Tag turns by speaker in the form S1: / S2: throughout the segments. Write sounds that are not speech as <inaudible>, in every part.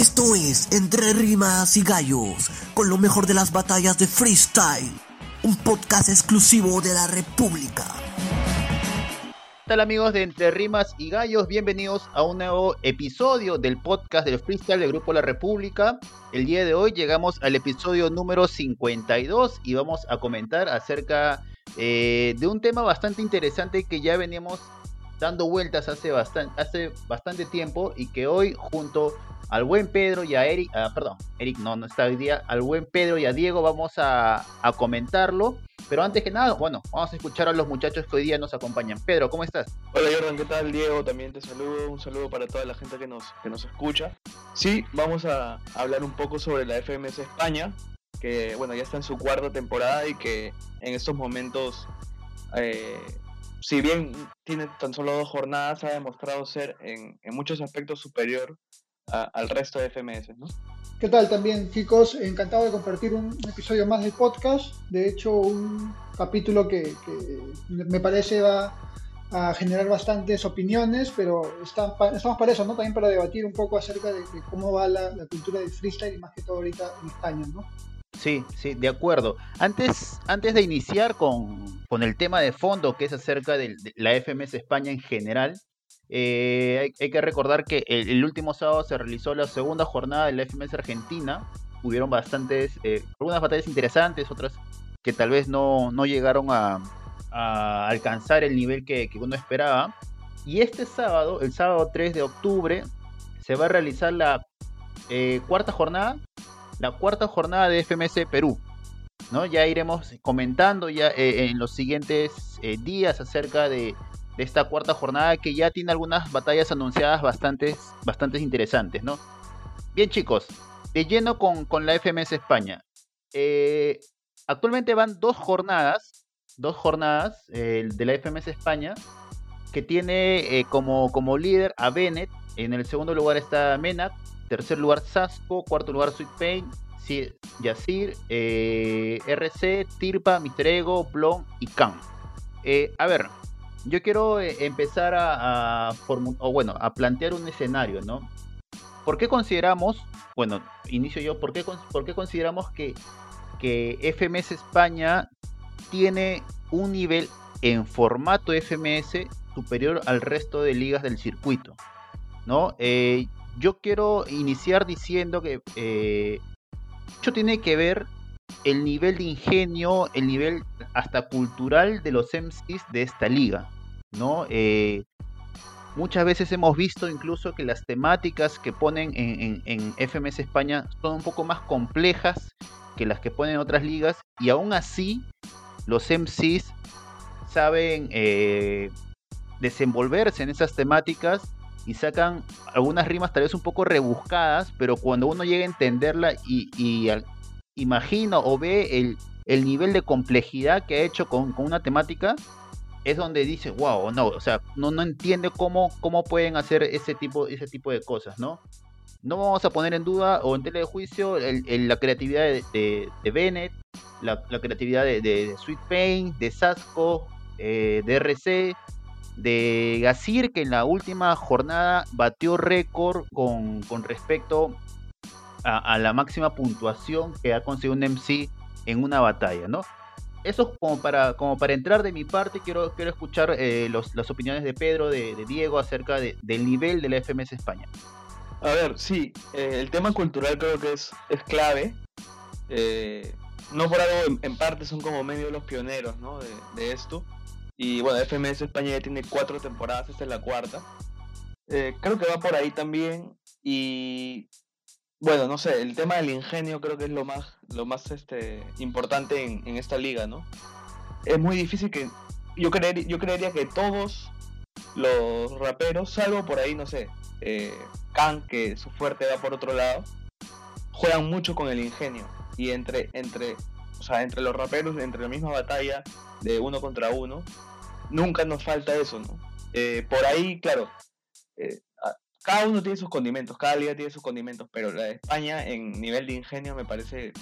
S1: Esto es Entre Rimas y Gallos, con lo mejor de las batallas de freestyle, un podcast exclusivo de la República.
S2: ¿Qué tal amigos de Entre Rimas y Gallos? Bienvenidos a un nuevo episodio del podcast del freestyle del Grupo La República. El día de hoy llegamos al episodio número 52 y vamos a comentar acerca eh, de un tema bastante interesante que ya veníamos dando vueltas hace hace bastante tiempo y que hoy junto al buen Pedro y a Eric, ah, perdón, Eric no, no está hoy día, al buen Pedro y a Diego vamos a, a, comentarlo. Pero antes que nada, bueno, vamos a escuchar a los muchachos que hoy día nos acompañan. Pedro, ¿cómo estás?
S3: Hola Jordan, ¿qué tal? Diego, también te saludo. Un saludo para toda la gente que nos, que nos escucha. Sí, vamos a hablar un poco sobre la FMS España, que bueno, ya está en su cuarta temporada y que en estos momentos eh, si bien tiene tan solo dos jornadas, ha demostrado ser en, en muchos aspectos superior a, al resto de FMS, ¿no?
S4: ¿Qué tal también, chicos? Encantado de compartir un episodio más del podcast. De hecho, un capítulo que, que me parece va a generar bastantes opiniones, pero está, estamos para eso, ¿no? También para debatir un poco acerca de, de cómo va la, la, cultura del freestyle y más que todo ahorita en España, ¿no?
S2: Sí, sí, de acuerdo. Antes, antes de iniciar con, con el tema de fondo, que es acerca de, de la FMS España en general, eh, hay, que recordar que el, último sábado se realizó la segunda jornada de la FMS Argentina. Hubieron bastantes, eh, algunas batallas interesantes, otras que tal vez no, no llegaron a, alcanzar el nivel que, uno esperaba. Y este sábado, el sábado 3 de octubre, se va a realizar la eh, cuarta jornada la cuarta jornada de FMS Perú. ¿no? Ya iremos comentando ya en los siguientes días acerca de, esta cuarta jornada que ya tiene algunas batallas anunciadas bastantes, bastantes interesantes. ¿no? Bien chicos, de lleno con, con la FMS España. Eh, actualmente van dos jornadas, dos jornadas eh, de la FMS España que tiene eh, como, como líder a Bennett. En el segundo lugar está Menac, tercer lugar Sasco, cuarto lugar Sweet Pain, Yacir, eh, RC, Tirpa, Mister Ego, Blon y Khan. A ver, yo quiero eh, empezar a, bueno, a plantear un escenario, ¿no? ¿Por qué consideramos, bueno, inicio yo, ¿por qué, por qué consideramos que, que FMS España tiene un nivel en formato FMS superior al resto de ligas del circuito? ¿No? Eh, yo quiero iniciar diciendo que eh, mucho tiene que ver el nivel de ingenio, el nivel hasta cultural de los MCs de esta liga, ¿no? Eh, muchas veces hemos visto incluso que las temáticas que ponen en, FMS España son un poco más complejas que las que ponen en otras ligas y aún así los MCs saben eh, desenvolverse en esas temáticas y sacan algunas rimas tal vez un poco rebuscadas, pero cuando uno llega a entenderla y, y imagina o ve el, el, nivel de complejidad que ha hecho con, con, una temática, es donde dice, wow, no, o sea, no, no entiende cómo, cómo pueden hacer ese tipo, ese tipo de cosas, ¿no? No vamos a poner en duda o en tela de juicio la creatividad de, de, de Bennett, la, la, creatividad de, Sweet Pain, de Sasco, eh, de RC, de Gazir, que en la última jornada batió récord con, con respecto a, a, la máxima puntuación que ha conseguido un MC en una batalla, ¿no? Eso como para, como para entrar de mi parte, quiero, quiero escuchar eh, los, las opiniones de Pedro, de, de Diego acerca de, del nivel de la FMS España.
S3: A ver, sí, eh, el tema cultural creo que es, es clave. Eh, no por algo, en, en, parte son como medio los pioneros ¿no? de, de esto. Y bueno, FMS España ya tiene cuatro temporadas, esta es la cuarta. Eh, creo que va por ahí también. Y bueno, no sé, el tema del ingenio creo que es lo más, lo más este, importante en, en esta liga, ¿no? Es muy difícil que. Yo, creer, yo creería que todos los raperos, salvo por ahí, no sé, eh, Khan, que su fuerte va por otro lado, juegan mucho con el ingenio. Y entre, entre, o sea, entre los raperos, entre la misma batalla de uno contra uno, nunca nos falta eso, ¿no? Eh, por ahí, claro, eh, cada uno tiene sus condimentos, cada liga tiene sus condimentos, pero la de España en nivel de ingenio me parece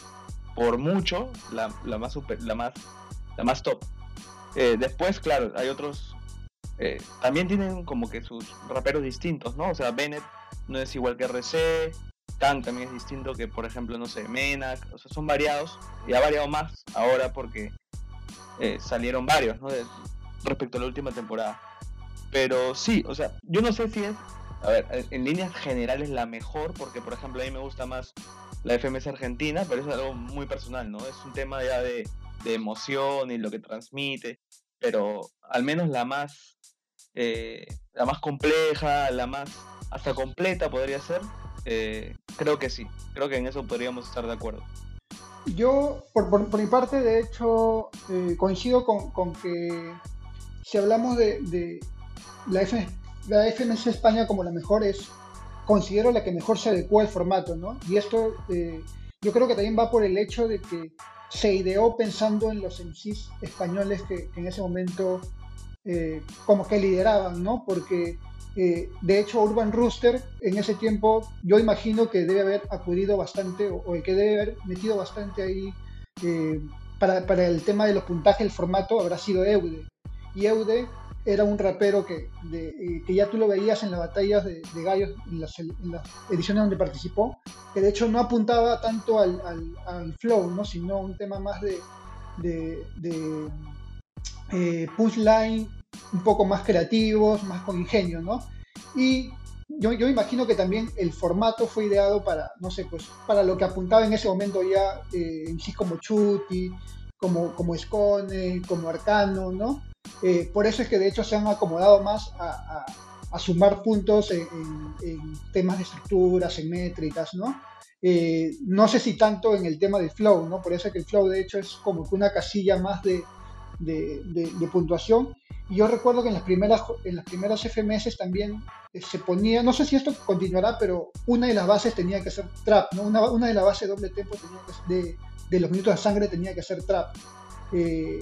S3: por mucho la, la más, super, la, más, la más top. Eh, después, claro, hay otros, eh, también tienen como que sus raperos distintos, ¿no? O sea, Bennett no es igual que RC, Stan también es distinto que, por ejemplo, no sé, Menac, o sea, son variados y ha variado más ahora porque eh, salieron varios, ¿no? respecto a la última temporada. Pero sí, o sea, yo no sé si es, a ver, en líneas generales la mejor, porque por ejemplo a mí me gusta más la FMS Argentina, pero es algo muy personal, ¿no? Es un tema ya de, de emoción y lo que transmite, pero al menos la más, eh, la más compleja, la más hasta completa podría ser, eh, creo que sí, creo que en eso podríamos estar de acuerdo.
S4: Yo, por, por, mi parte, de hecho, eh, coincido con, con, que si hablamos de, de la, F, la FMS España como la mejor, es considero la que mejor se adecua al formato, ¿no? Y esto eh, yo creo que también va por el hecho de que se ideó pensando en los MCs españoles que, que en ese momento eh, como que lideraban, ¿no? Porque eh, de hecho, Urban Rooster en ese tiempo yo imagino que debe haber acudido bastante o, el que debe haber metido bastante ahí para, para, el tema de los puntajes, el formato habrá sido Eude. Y Eude era un rapero que, de, eh, que ya tú lo veías en las batallas de, de gallos, en las, en las, ediciones donde participó, que de hecho no apuntaba tanto al, al, al flow, ¿no? sino un tema más de, de, de eh, punchline un poco más creativos, más con ingenio, ¿no? Y yo, yo imagino que también el formato fue ideado para, no sé, pues para lo que apuntaba en ese momento ya eh, en sí como Chuti, como, como Escone, como Arcano, ¿no? Eh, por eso es que de hecho se han acomodado más a, a, a sumar puntos en, en, en, temas de estructuras, en métricas, ¿no? Eh, no sé si tanto en el tema del flow, ¿no? Por eso es que el flow de hecho es como que una casilla más de, de, de, de puntuación y yo recuerdo que en las primeras, en las primeras FMS también eh, se ponía, no sé si esto continuará, pero una de las bases tenía que ser trap, ¿no? Una, una de las bases doble tempo tenía que, de, de, los minutos de sangre tenía que ser trap. Eh,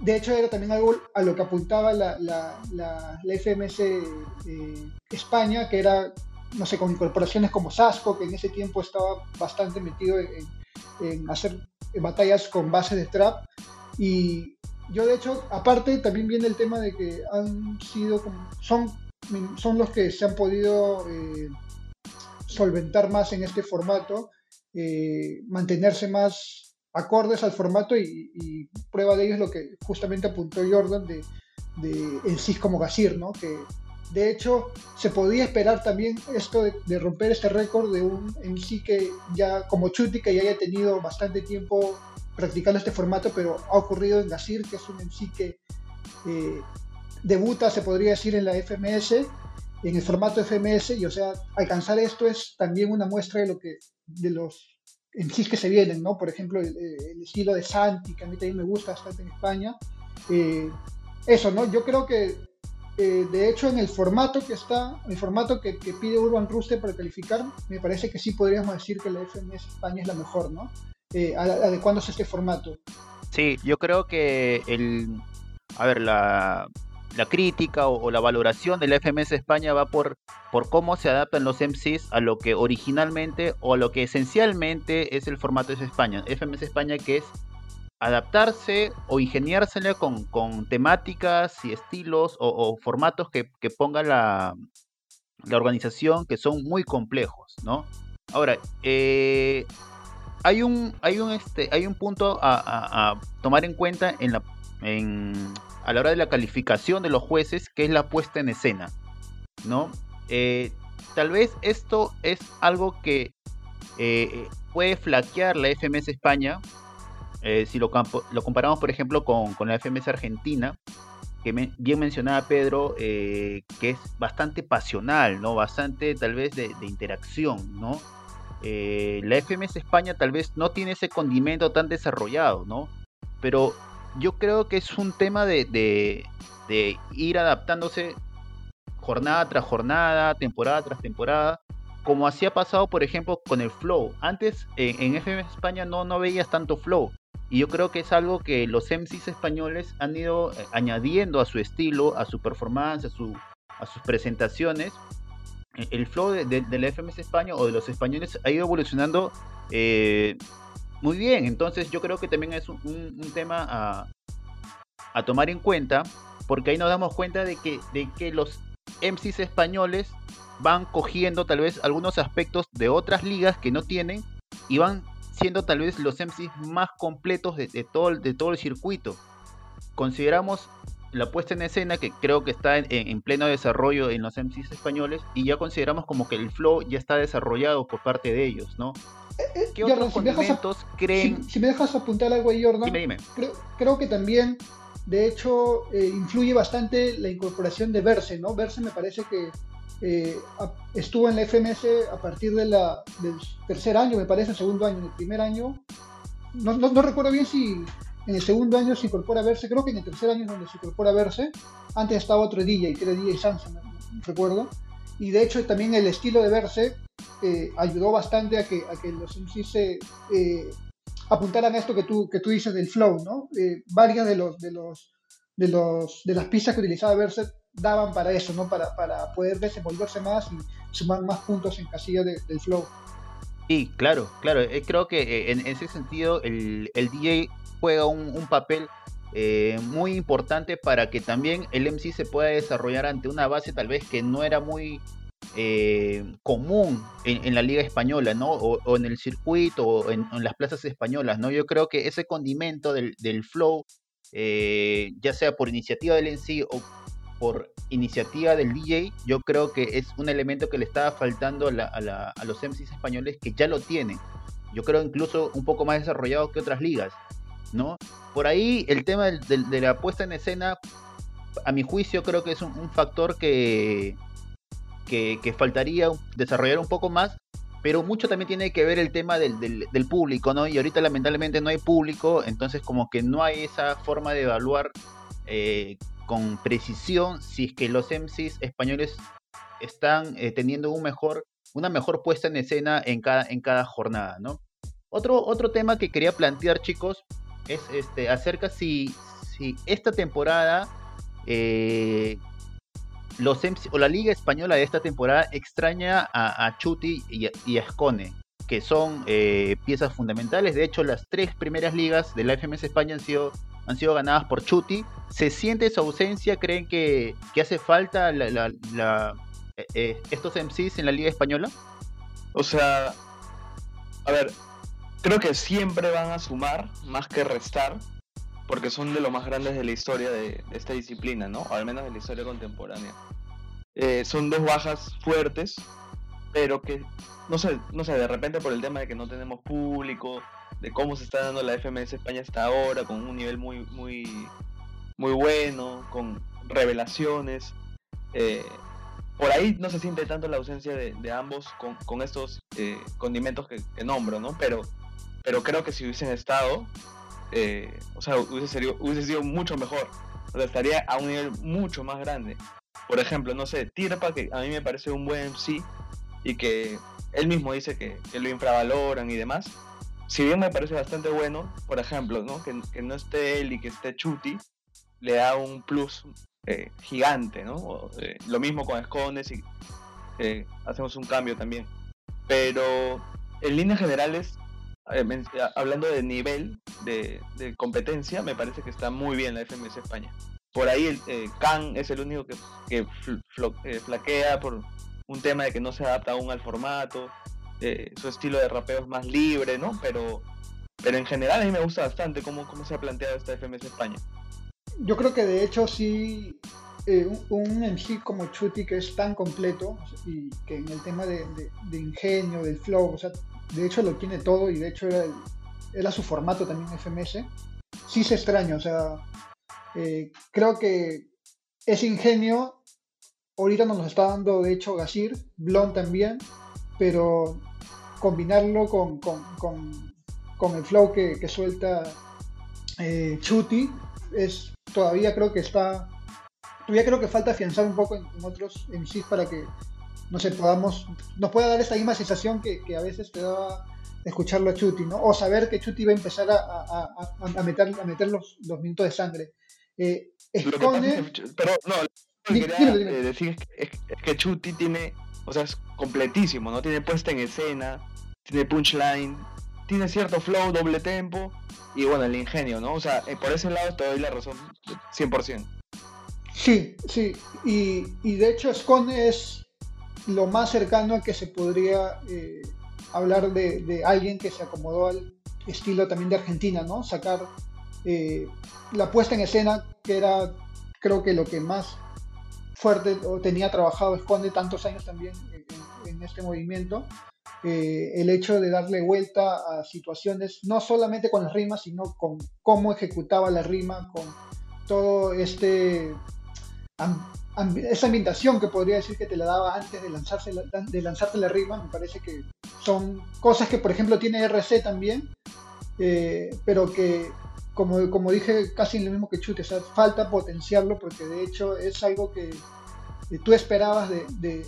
S4: de hecho, era también algo a lo que apuntaba la, la, la, la FMS eh, España, que era, no sé, con incorporaciones como Sasco, que en ese tiempo estaba bastante metido en, en hacer batallas con bases de trap. Y, yo de hecho, aparte también viene el tema de que han sido, son, son los que se han podido eh, solventar más en este formato, eh, mantenerse más acordes al formato y, prueba de ello es lo que justamente apuntó Jordan de, de el CIS como Gasir, ¿no? Que de hecho se podía esperar también esto de, romper este récord de un sí que ya como Chuti que ya haya tenido bastante tiempo practicando este formato, pero ha ocurrido en Gasir, que es un MC que eh, debuta, se podría decir, en la FMS, en el formato FMS, y o sea, alcanzar esto es también una muestra de lo que, de los MCs que se vienen, ¿no? Por ejemplo, el, el estilo de Santi, que a mí también me gusta bastante en España. Eh, eso, ¿no? Yo creo que eh, de hecho, en el formato que está, el formato que, que, pide Urban Rooster para calificar, me parece que sí podríamos decir que la FMS España es la mejor, ¿no? eh, adecuándose a este formato.
S2: Sí, yo creo que el, a ver, la, la crítica o, la valoración de la FMS España va por, por cómo se adaptan los MCs a lo que originalmente o a lo que esencialmente es el formato de España. FMS España que es adaptarse o ingeniársele con, con temáticas y estilos o, formatos que, que ponga la, la, organización que son muy complejos, ¿no? Ahora, eh, hay un, hay un, este, hay un punto a, a, a tomar en cuenta en la, en, a la hora de la calificación de los jueces, que es la puesta en escena, ¿no? Eh, tal vez esto es algo que eh, puede flaquear la FMS España, eh, si lo, comparamos, por ejemplo, con, la FMS Argentina, que bien mencionaba Pedro, que es bastante pasional, ¿no? Bastante, tal vez, de, interacción, ¿no? la FMS España tal vez no tiene ese condimento tan desarrollado, ¿no? Pero yo creo que es un tema de, de, ir adaptándose jornada tras jornada, temporada tras temporada, como así ha pasado, por ejemplo, con el flow. Antes en, en FMS España no, no veías tanto flow. Y yo creo que es algo que los MCs españoles han ido eh, añadiendo a su estilo, a su performance, a, su, a sus presentaciones, el flow de, la FMS España o de los españoles ha ido evolucionando eh, muy bien. Entonces yo creo que también es un, tema a, tomar en cuenta, porque ahí nos damos cuenta de que, de que los MCs españoles van cogiendo tal vez algunos aspectos de otras ligas que no tienen y van siendo tal vez los MCs más completos de, todo, de todo el circuito. Consideramos la puesta en escena que creo que está en, pleno desarrollo en los MCs españoles y ya consideramos como que el flow ya está desarrollado por parte de ellos, ¿no?
S4: Eh, eh, ¿Qué otros condimentos creen? Si, me dejas apuntar algo ahí, Jordan, Creo, creo, que también, de hecho, eh, influye bastante la incorporación de Verse, ¿no? Verse me parece que estuvo en la FMS a partir de la, del tercer año, me parece, el segundo año, en el primer año. No, no recuerdo bien si en el segundo año se incorpora a verse, creo que en el tercer año es donde se incorpora a verse. Antes estaba otro DJ, que era DJ Samsung, no, recuerdo. Y de hecho también el estilo de verse eh, ayudó bastante a que, a que los MCs se eh, apuntaran a esto que tú, que tú dices del flow, ¿no? Eh, varias de los, de los de los de las pistas que utilizaba Verse daban para eso, ¿no? Para, para poder desenvolverse más y sumar más puntos en casilla del flow.
S2: Sí, claro, claro. creo que en, ese sentido el, DJ juega un, papel muy importante para que también el MC se pueda desarrollar ante una base tal vez que no era muy eh, común en, la liga española, ¿no? O, en el circuito o en, las plazas españolas, ¿no? Yo creo que ese condimento del, flow, eh, ya sea por iniciativa del MC o por iniciativa del DJ, yo creo que es un elemento que le estaba faltando a, a los MCs españoles que ya lo tienen. Yo creo incluso un poco más desarrollado que otras ligas. ¿no? Por ahí el tema de, la puesta en escena, a mi juicio, creo que es un, factor que, que, faltaría desarrollar un poco más, pero mucho también tiene que ver el tema del, público, ¿no? Y ahorita lamentablemente no hay público, entonces como que no hay esa forma de evaluar eh, con precisión si es que los MCs españoles están eh, teniendo un mejor, una mejor puesta en escena en cada, en cada jornada, ¿no? Otro, otro tema que quería plantear, chicos, es este, acerca si, si esta temporada eh, los o la liga española de esta temporada extraña a, Chuti y a, Escone, que son eh, piezas fundamentales. De hecho, las tres primeras ligas de la FMS España han sido, han sido ganadas por Chuti. ¿Se siente su ausencia? ¿Creen que, que hace falta la, eh, estos MCs en la liga española?
S3: O sea, a ver, creo que siempre van a sumar más que restar, porque son de los más grandes de la historia de, esta disciplina, ¿no? al menos de la historia contemporánea. Eh, son dos bajas fuertes, pero que, no sé, no sé, de repente por el tema de que no tenemos público, de cómo se está dando la FMS España hasta ahora, con un nivel muy, muy, muy bueno, con revelaciones. Eh, por ahí no se siente tanto la ausencia de, ambos con, estos eh, condimentos que, que, nombro, ¿no? Pero pero creo que si hubiesen estado, eh, o sea, hubiese sido, mucho mejor. O sea, estaría a un nivel mucho más grande. Por ejemplo, no sé, Tirpa, que a mí me parece un buen MC y que él mismo dice que, lo infravaloran y demás. Si bien me parece bastante bueno, por ejemplo, ¿no? Que, no esté él y que esté Chuti, le da un plus eh, gigante, ¿no? Eh, lo mismo con Escones y hacemos un cambio también. Pero en líneas generales, eh, hablando de nivel de, competencia, me parece que está muy bien la FMS España. Por ahí el eh, es el único que, eh, flaquea por un tema de que no se adapta aún al formato, su estilo de rapeo es más libre, ¿no? Pero, pero en general a mí me gusta bastante cómo, cómo se ha planteado esta FMS España.
S4: Yo creo que de hecho sí, un, MC como Chuti que es tan completo y que en el tema de, de ingenio, del flow, o sea, de hecho lo tiene todo y de hecho era, su formato también FMS, sí se extraña, o sea, eh, creo que ese ingenio ahorita nos lo está dando de hecho Gasir, Blond también, pero combinarlo con, con, el flow que, suelta eh, Chuti es todavía creo que está todavía creo que falta afianzar un poco en, otros MCs para que no sé, podamos, nos pueda dar esa misma sensación que, a veces te daba escucharlo a Chuti, ¿no? O saber que Chuti va a empezar a, meter, a meter los, minutos de sangre.
S3: Eh, pero no, lo que quería eh, decir es que, Chuti tiene, o sea, es completísimo, ¿no? Tiene puesta en escena, tiene punchline, tiene cierto flow, doble tempo y bueno, el ingenio, ¿no? O sea, eh, por ese lado te doy la razón 100%.
S4: Sí, sí, y, y de hecho Scone es lo más cercano a que se podría eh, hablar de, alguien que se acomodó al estilo también de Argentina, ¿no? Sacar eh, la puesta en escena, que era creo que lo que más fuerte o tenía trabajado Esconde tantos años también en, este movimiento, eh, el hecho de darle vuelta a situaciones, no solamente con las rimas, sino con cómo ejecutaba la rima, con todo este esa ambientación que podría decir que te la daba antes de, lanzarse de lanzarte la rima, me parece que son cosas que por ejemplo tiene RC también, eh, pero que como, como dije casi lo mismo que Chute, falta potenciarlo porque de hecho es algo que, tú esperabas de, de,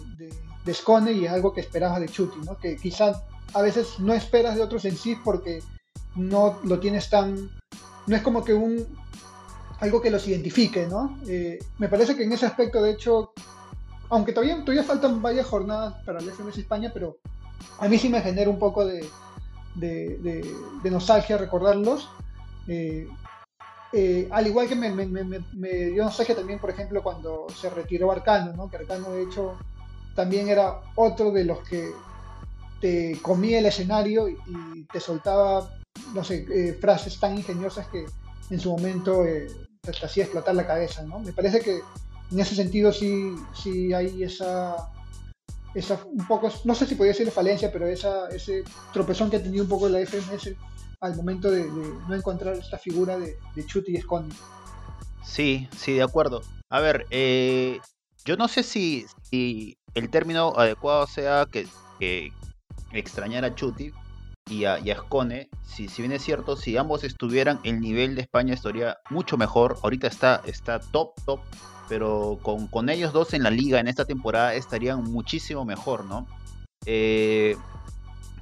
S4: de, Scone y es algo que esperabas de Chuti, ¿no? que quizás a veces no esperas de otros en sí porque no lo tienes tan... No es como que un, algo que los identifique, ¿no? Eh, me parece que en ese aspecto, de hecho, aunque todavía, todavía faltan varias jornadas para el FMS España, pero a mí sí me genera un poco de, nostalgia recordarlos. Eh, eh, al igual que me, dio nostalgia también, por ejemplo, cuando se retiró Arcano, ¿no? que Arcano de hecho también era otro de los que te comía el escenario y, te soltaba, no sé, frases tan ingeniosas que en su momento te, hacía explotar la cabeza, ¿no? Me parece que en ese sentido sí, sí hay esa, esa un poco, no sé si podría decir falencia, pero esa, ese tropezón que ha tenido un poco la FMS al momento de, no encontrar esta figura de, de Chuti y Esconde.
S2: Sí, sí, de acuerdo. A ver, eh, yo no sé si, si, el término adecuado sea que, que extrañar a Chuti, y a, y si, si bien es cierto, si ambos estuvieran, el nivel de España estaría mucho mejor. Ahorita está, está top, top, pero con, con ellos dos en la liga en esta temporada estarían muchísimo mejor, ¿no? Eh,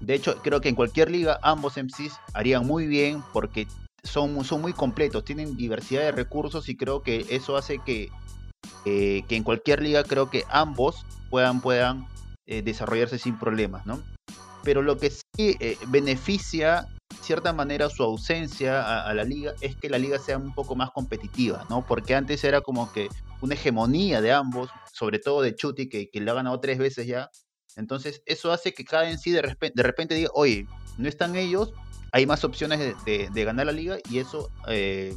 S2: de hecho, creo que en cualquier liga ambos MCs harían muy bien porque son, son muy completos, tienen diversidad de recursos y creo que eso hace que, que en cualquier liga creo que ambos puedan, puedan eh, desarrollarse sin problemas, ¿no? Pero lo que sí eh, beneficia de cierta manera su ausencia a, la liga es que la liga sea un poco más competitiva, ¿no? Porque antes era como que una hegemonía de ambos, sobre todo de Chuti, que, que le ha ganado tres veces ya. Entonces, eso hace que cada en sí de repente, de repente diga, oye, no están ellos, hay más opciones de, ganar la liga y eso eh,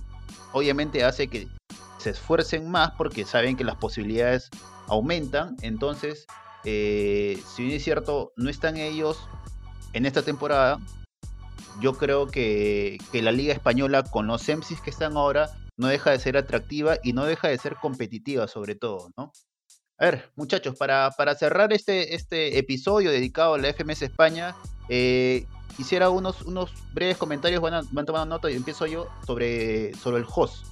S2: obviamente hace que se esfuercen más porque saben que las posibilidades aumentan. Entonces, eh, si bien es cierto, no están ellos en esta temporada, yo creo que, la Liga Española con los MCs que están ahora no deja de ser atractiva y no deja de ser competitiva sobre todo, ¿no? A ver, muchachos, para, para cerrar este, este episodio dedicado a la FMS España, eh, quisiera unos, unos breves comentarios, van, a, van tomando nota y empiezo yo sobre, sobre el host.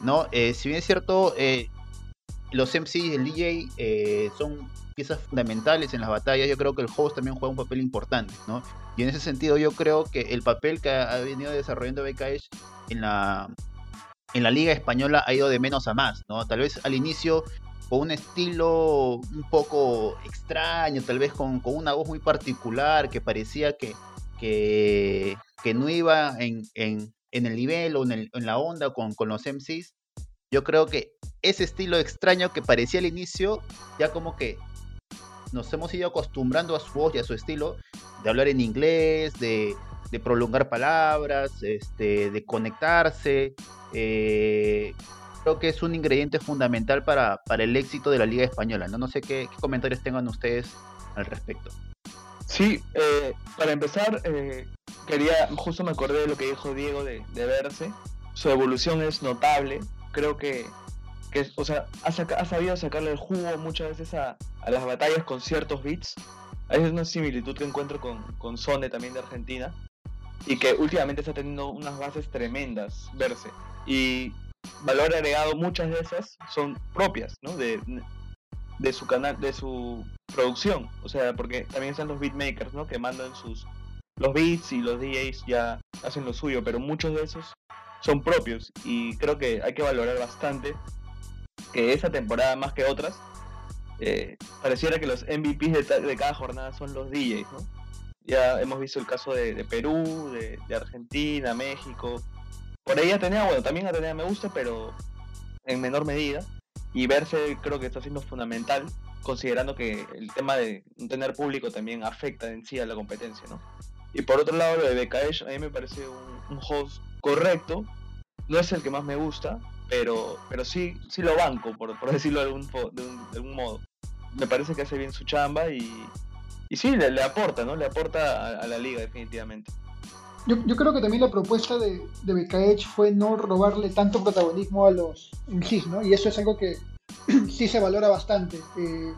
S2: ¿no? Eh, si bien es cierto, los MCs y el DJ son piezas fundamentales en las batallas, yo creo que el host también juega un papel importante, ¿no? Y en ese sentido yo creo que el papel que ha venido desarrollando BKH en la, en la liga española ha ido de menos a más, ¿no? Tal vez al inicio con un estilo un poco extraño, tal vez con, una voz muy particular que parecía que, que, no iba en, en, el nivel o en, la onda con, con los MCs. Yo creo que ese estilo extraño que parecía al inicio, ya como que nos hemos ido acostumbrando a su voz y a su estilo de hablar en inglés, de, prolongar palabras, este, de conectarse. Eh, creo que es un ingrediente fundamental para, para, el éxito de la Liga Española. No, no sé qué, comentarios tengan ustedes al respecto.
S3: Sí, eh, para empezar, eh, quería, justo me acordé de lo que dijo Diego de, de verse. Su evolución es notable. Creo que que o sea, ha, sabido sacarle el jugo muchas veces a, las batallas con ciertos beats. Hay una similitud que encuentro con, con Sone también de Argentina y que últimamente está teniendo unas bases tremendas, verse. Y valor agregado, muchas de esas son propias, ¿no? De, de su canal, de su producción. O sea, porque también están los beatmakers, ¿no? Que mandan sus los beats y los DJs ya hacen lo suyo, pero muchos de esos son propios y creo que hay que valorar bastante que esa temporada más que otras, eh, pareciera que los MVPs de, cada jornada son los DJs. Ya hemos visto el caso de, Perú, de, Argentina, México. Por ahí Atenea, bueno, también Atenea me gusta, pero en menor medida. y verse creo que está siendo fundamental considerando que el tema de tener público también afecta en sí a la competencia, ¿no? Y por otro lado, lo de BKH a mí me parece un, host correcto, no es el que más me gusta, pero, pero sí, sí lo banco, por, por decirlo de algún, de, un, modo. Me parece que hace bien su chamba y, y sí, le, aporta, ¿no? Le aporta a, la liga definitivamente.
S4: Yo, yo, creo que también la propuesta de, de BKH fue no robarle tanto protagonismo a los MCs, ¿no? Y eso es algo que <clears throat> sí se valora bastante. Eh,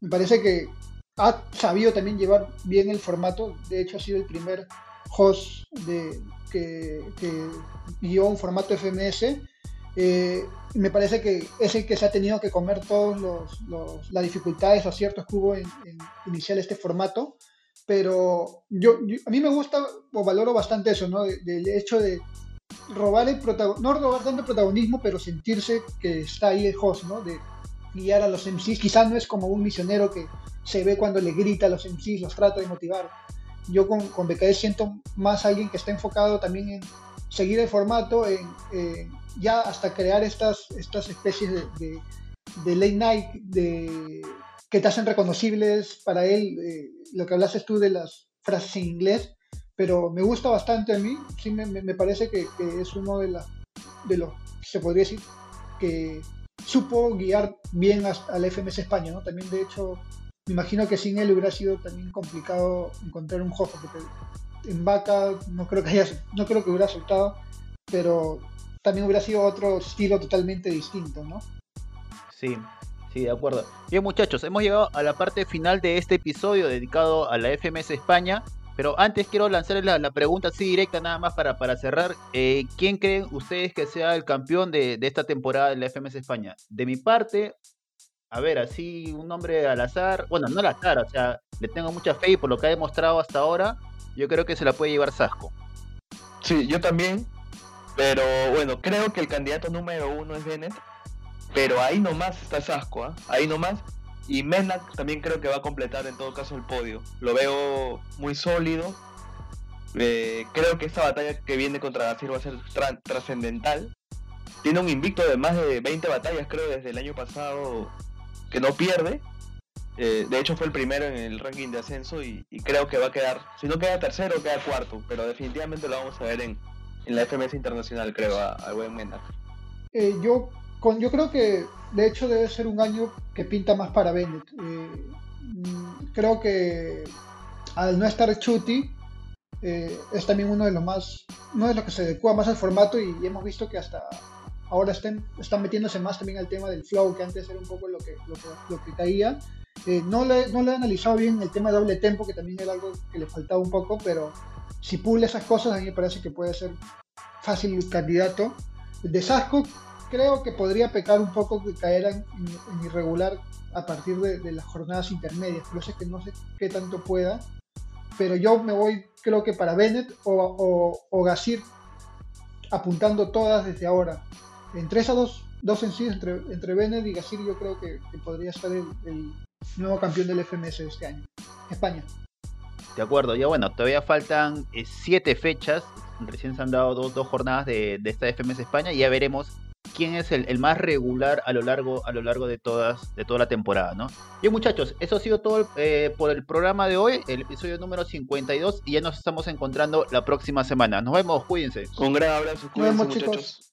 S4: me parece que ha sabido también llevar bien el formato. De hecho, ha sido el primer host de, que, que guió un formato FMS. Eh, me parece que es el que se ha tenido que comer todas los, las dificultades o aciertos que hubo en, iniciar este formato. Pero yo, a mí me gusta o valoro bastante eso, ¿no? Del hecho de robar el no robar tanto protagonismo, pero sentirse que está ahí el host, ¿no? De guiar a los MCs. Quizás no es como un misionero que se ve cuando le grita a los MCs, los trata de motivar. Yo con, con BKD siento más alguien que está enfocado también en seguir el formato, en, ya hasta crear estas, estas especies de, de, late night de, que te hacen reconocibles para él. Eh, lo que hablaste tú de las frases en inglés, pero me gusta bastante a mí, sí me, me parece que, que, es uno de, la, de los, se podría decir, que supo guiar bien al FMS España, ¿no? También, de hecho, me imagino que sin él hubiera sido también complicado encontrar un juego, porque en Vaca no creo que haya, no creo que hubiera soltado, pero también hubiera sido otro estilo totalmente distinto, ¿no?
S2: Sí, sí, de acuerdo. Bien muchachos, hemos llegado a la parte final de este episodio dedicado a la FMS España. Pero antes quiero lanzarles la, pregunta así directa nada más para, para cerrar. Eh, ¿Quién creen ustedes que sea el campeón de, esta temporada de la FMS España? De mi parte, a ver, así un nombre al azar. Bueno, no al azar, o sea, le tengo mucha fe y por lo que ha demostrado hasta ahora, yo creo que se la puede llevar Sasco.
S3: Sí, yo también. Pero bueno, creo que el candidato número uno es Bennett. Pero ahí nomás está Sasco, ¿ah? Ahí nomás. Y Menak también creo que va a completar en todo caso el podio. Lo veo muy sólido. Eh, creo que esta batalla que viene contra Gasir va a ser trascendental. Tiene un invicto de más de 20 batallas, creo, desde el año pasado que no pierde. Eh, de hecho fue el primero en el ranking de ascenso y, creo que va a quedar, si no queda tercero, queda cuarto, pero definitivamente lo vamos a ver en, la FMS Internacional, creo, a, buen Menak.
S4: Eh, yo yo creo que de hecho debe ser un año que pinta más para Bennett. Eh, mm, creo que al no estar Chuti eh, es también uno de los más, uno de los que se adecua más al formato y, hemos visto que hasta ahora están, están metiéndose más también al tema del flow, que antes era un poco lo que, lo que, no, le, no le he analizado bien el tema de doble tempo, que también era algo que le faltaba un poco, pero si pule esas cosas, a mí me parece que puede ser fácil candidato. De Sasco, creo que podría pecar un poco que caer en, irregular a partir de, las jornadas intermedias. Pero sé que no sé qué tanto pueda. Pero yo me voy, creo que para Bennett o, o, Gasir, apuntando todas desde ahora. Entre esas dos, dos en sí, entre, entre Bennett y Gasir, yo creo que, podría ser el, nuevo campeón del FMS este año. España.
S2: De acuerdo, ya bueno, todavía faltan eh, siete fechas. Recién se han dado dos, dos jornadas de, de esta FMS España y ya veremos quién es el, más regular a lo largo, a lo largo de, todas, de toda la temporada, ¿no? Bien muchachos, eso ha sido todo eh, por el programa de hoy, el episodio número 52 y ya nos estamos encontrando la próxima semana. Nos vemos, cuídense.
S3: Un gran abrazo, cuídense muchachos.